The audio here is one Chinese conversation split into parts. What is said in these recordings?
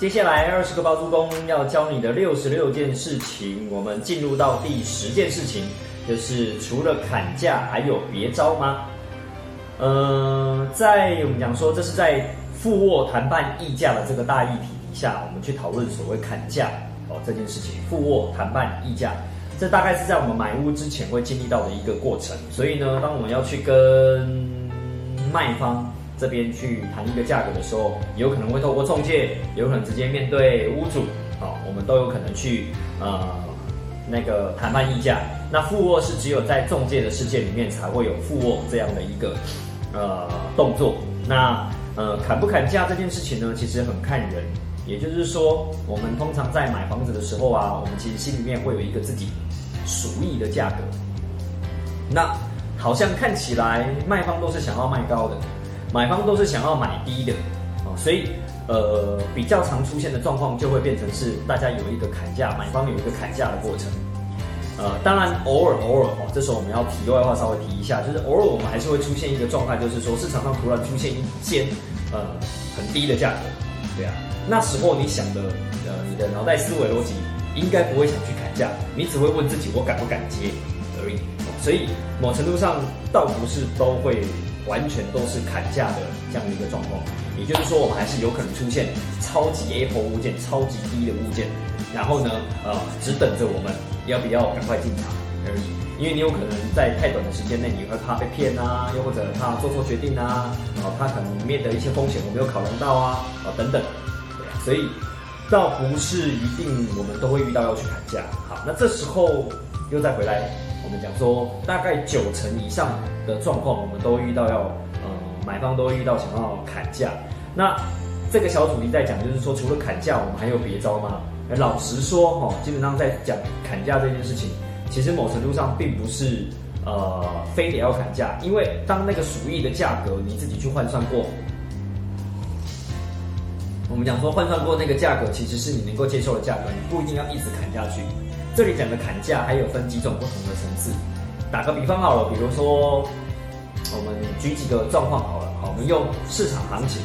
接下来二十个包租公要教你的六十六件事情，我们进入到第十件事情，就是除了砍价还有别招吗？呃，在我们讲说这是在附沃谈判议价的这个大议题底下，我们去讨论所谓砍价哦这件事情。附沃谈判议价，这大概是在我们买屋之前会经历到的一个过程。所以呢，当我们要去跟卖方。这边去谈一个价格的时候，有可能会透过中介，有可能直接面对屋主，好，我们都有可能去呃那个谈判议价。那副卧是只有在中介的世界里面才会有副卧这样的一个呃动作。那呃砍不砍价这件事情呢，其实很看人，也就是说，我们通常在买房子的时候啊，我们其实心里面会有一个自己属意的价格。那好像看起来卖方都是想要卖高的。买方都是想要买低的，哦，所以呃比较常出现的状况就会变成是大家有一个砍价，买方有一个砍价的过程，呃，当然偶尔偶尔哦，这时候我们要题外话稍微提一下，就是偶尔我们还是会出现一个状态，就是说市场上突然出现一间呃很低的价格，对啊，那时候你想的呃你的脑袋思维逻辑应该不会想去砍价，你只会问自己我敢不敢接而已，所以某程度上倒不是都会。完全都是砍价的这样的一个状况，也就是说，我们还是有可能出现超级 Apple 物件、超级低的物件，然后呢，呃，只等着我们要不要赶快进场而已。因为你有可能在太短的时间内，你会怕被骗啊，又或者怕做错决定啊，啊，他可能里面的一些风险我没有考量到啊，啊，等等，所以倒不是一定我们都会遇到要去砍价。好，那这时候又再回来。我们讲说，大概九成以上的状况，我们都遇到要，呃，买方都遇到想要砍价。那这个小主题在讲，就是说，除了砍价，我们还有别招吗？老实说，哈，基本上在讲砍价这件事情，其实某程度上并不是，呃，非得要砍价，因为当那个鼠疫的价格你自己去换算过，我们讲说换算过那个价格，其实是你能够接受的价格，你不一定要一直砍下去。这里讲的砍价还有分几种不同的层次。打个比方好了，比如说我们举几个状况好了，好，我们用市场行情，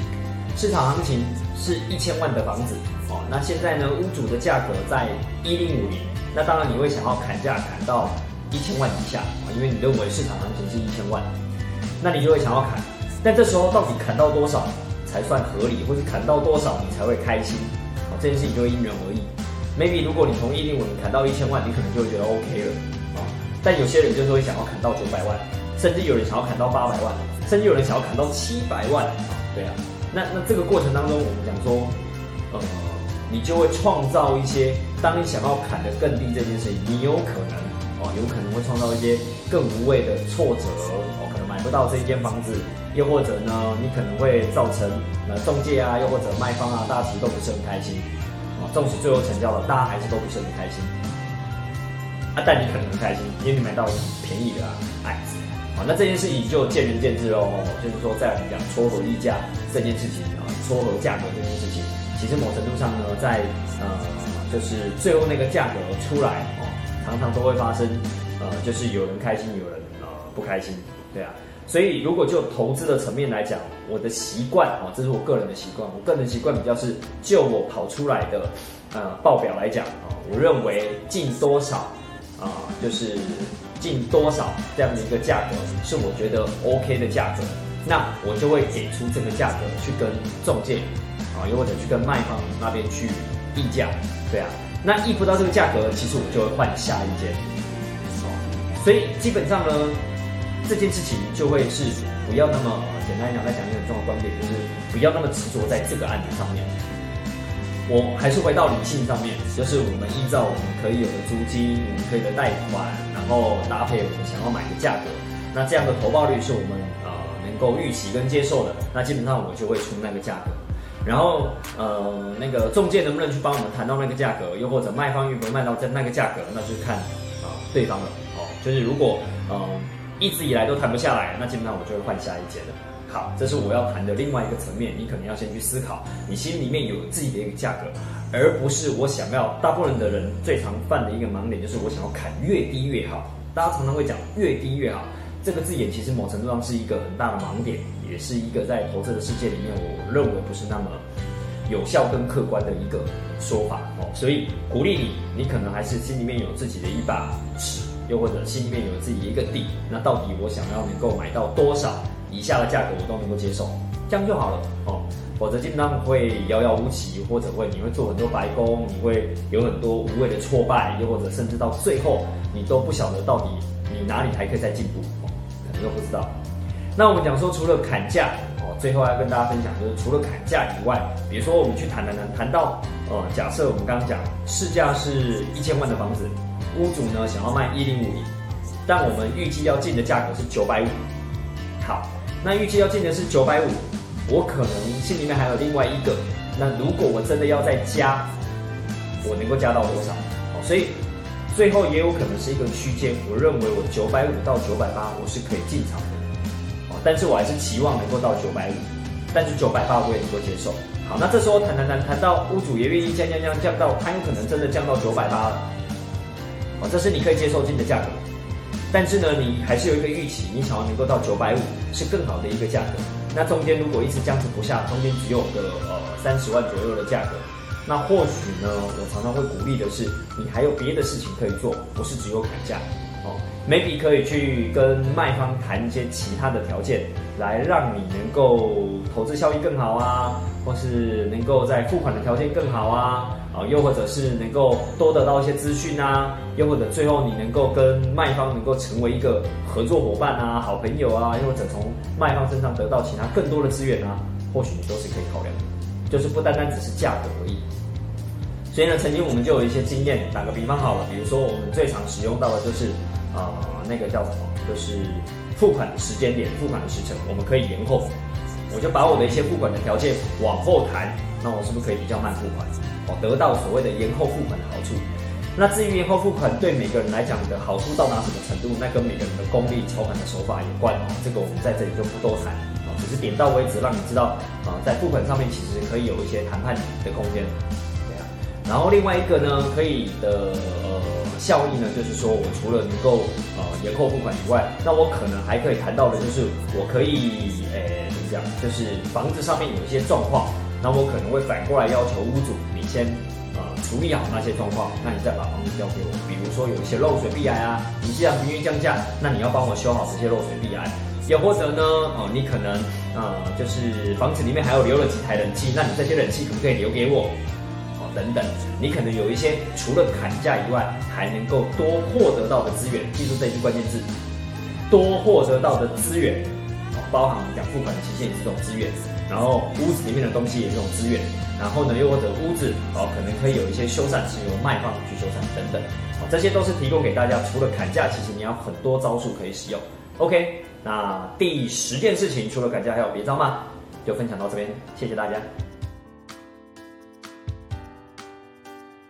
市场行情是一千万的房子，哦，那现在呢，屋主的价格在一零五零，那当然你会想要砍价砍到一千万以下啊，因为你认为市场行情是一千万，那你就会想要砍，但这时候到底砍到多少才算合理，或是砍到多少你才会开心？哦，这件事情就会因人而异。Maybe 如果你从一零五零砍到一千万，你可能就会觉得 OK 了啊。但有些人就是会想要砍到九百万，甚至有人想要砍到八百万，甚至有人想要砍到七百万。对啊，那那这个过程当中，我们讲说，呃，你就会创造一些，当你想要砍得更低这件事情，你有可能哦，有可能会创造一些更无谓的挫折哦，可能买不到这一间房子，又或者呢，你可能会造成呃中介啊，又或者卖方啊，大家都不是很开心。纵使最后成交了，大家还是都不是很开心啊！但你可能很开心，因为你买到很便宜的案子。好，那这件事情就见仁见智喽。就是说，在我们讲撮合溢价这件事情啊，撮合价格这件事情，其实某程度上呢，在呃，就是最后那个价格出来哦，常常都会发生呃，就是有人开心，有人呃不开心，对啊。所以，如果就投资的层面来讲，我的习惯啊，这是我个人的习惯。我个人习惯比较是，就我跑出来的呃报表来讲啊，我认为进多少啊，就是进多少这样的一个价格是我觉得 OK 的价格，那我就会给出这个价格去跟中介啊，又或者去跟卖方那边去议价，对啊，那议不到这个价格，其实我就会换下一间。所以基本上呢。这件事情就会是不要那么简单来讲，再讲一个很重要的观点，就是不要那么执着在这个案子上面。我还是回到理性上面，就是我们依照我们可以有的租金，我们可以的贷款，然后搭配我们想要买的价格，那这样的投报率是我们呃能够预期跟接受的，那基本上我就会出那个价格。然后呃那个中介能不能去帮我们谈到那个价格，又或者卖方愿不愿卖到在那个价格，那就是看啊对方了哦。就是如果嗯。一直以来都谈不下来，那基本上我就会换下一间了。好，这是我要谈的另外一个层面，你可能要先去思考，你心里面有自己的一个价格，而不是我想要。大部分的人最常犯的一个盲点就是我想要砍越低越好。大家常常会讲越低越好，这个字眼其实某程度上是一个很大的盲点，也是一个在投资的世界里面，我认为不是那么有效跟客观的一个说法哦。所以鼓励你，你可能还是心里面有自己的一把尺，又或者心里面有自己一个地。那到底我想要能够买到多少以下的价格，我都能够接受，这样就好了哦。否则基本上会遥遥无期，或者会你会做很多白工，你会有很多无谓的挫败，又或者甚至到最后你都不晓得到底你哪里还可以再进步哦，可能都不知道。那我们讲说，除了砍价哦，最后要跟大家分享就是，除了砍价以外，比如说我们去谈谈谈谈到呃，假设我们刚刚讲市价是一千万的房子，屋主呢想要卖一零五零，但我们预计要进的价格是九百五。好，那预计要进的是九百五。我可能心里面还有另外一个，那如果我真的要再加，我能够加到多少？哦，所以最后也有可能是一个区间。我认为我九百五到九百八我是可以进场的，哦，但是我还是期望能够到九百五，但是九百八我也能够接受。好，那这时候谈谈谈谈到屋主也愿意降降降降到，他有可能真的降到九百八了，哦，这是你可以接受进的价格，但是呢，你还是有一个预期，你想要能够到九百五是更好的一个价格。那中间如果一直僵持不下，中间只有个呃三十万左右的价格，那或许呢，我常常会鼓励的是，你还有别的事情可以做，不是只有砍价哦，maybe 可以去跟卖方谈一些其他的条件，来让你能够投资效益更好啊，或是能够在付款的条件更好啊。啊，又或者是能够多得到一些资讯啊，又或者最后你能够跟卖方能够成为一个合作伙伴啊、好朋友啊，又或者从卖方身上得到其他更多的资源啊，或许你都是可以考量的，就是不单单只是价格而已。所以呢，曾经我们就有一些经验，打个比方好了，比如说我们最常使用到的就是啊，那个叫什么，就是付款的时间点、付款的时辰，我们可以延后付，我就把我的一些付款的条件往后谈，那我是不是可以比较慢付款？哦，得到所谓的延后付款的好处。那至于延后付款对每个人来讲的好处到达什么程度，那跟每个人的功力、操盘的手法有关哦。这个我们在这里就不多谈啊，只是点到为止，让你知道啊，在付款上面其实可以有一些谈判的空间。对啊。然后另外一个呢，可以的呃效益呢，就是说我除了能够呃延后付款以外，那我可能还可以谈到的就是我可以诶怎么讲，就是房子上面有一些状况。那我可能会反过来要求屋主，你先呃处理好那些状况，那你再把房子交给我。比如说有一些漏水壁癌啊，你既然不愿意降价，那你要帮我修好这些漏水壁癌。又或者呢，哦，你可能呃就是房子里面还有留了几台冷气，那你这些冷气可不可以留给我？等等，你可能有一些除了砍价以外，还能够多获得到的资源，记住这一句关键字：多获得到的资源，包含我们讲付款的期限也是这种资源。然后屋子里面的东西也是这种资源，然后呢，又或者屋子哦，可能可以有一些修缮是由卖方去修缮等等，好，这些都是提供给大家。除了砍价，其实你要很多招数可以使用。OK，那第十件事情，除了砍价还有别招吗？就分享到这边，谢谢大家。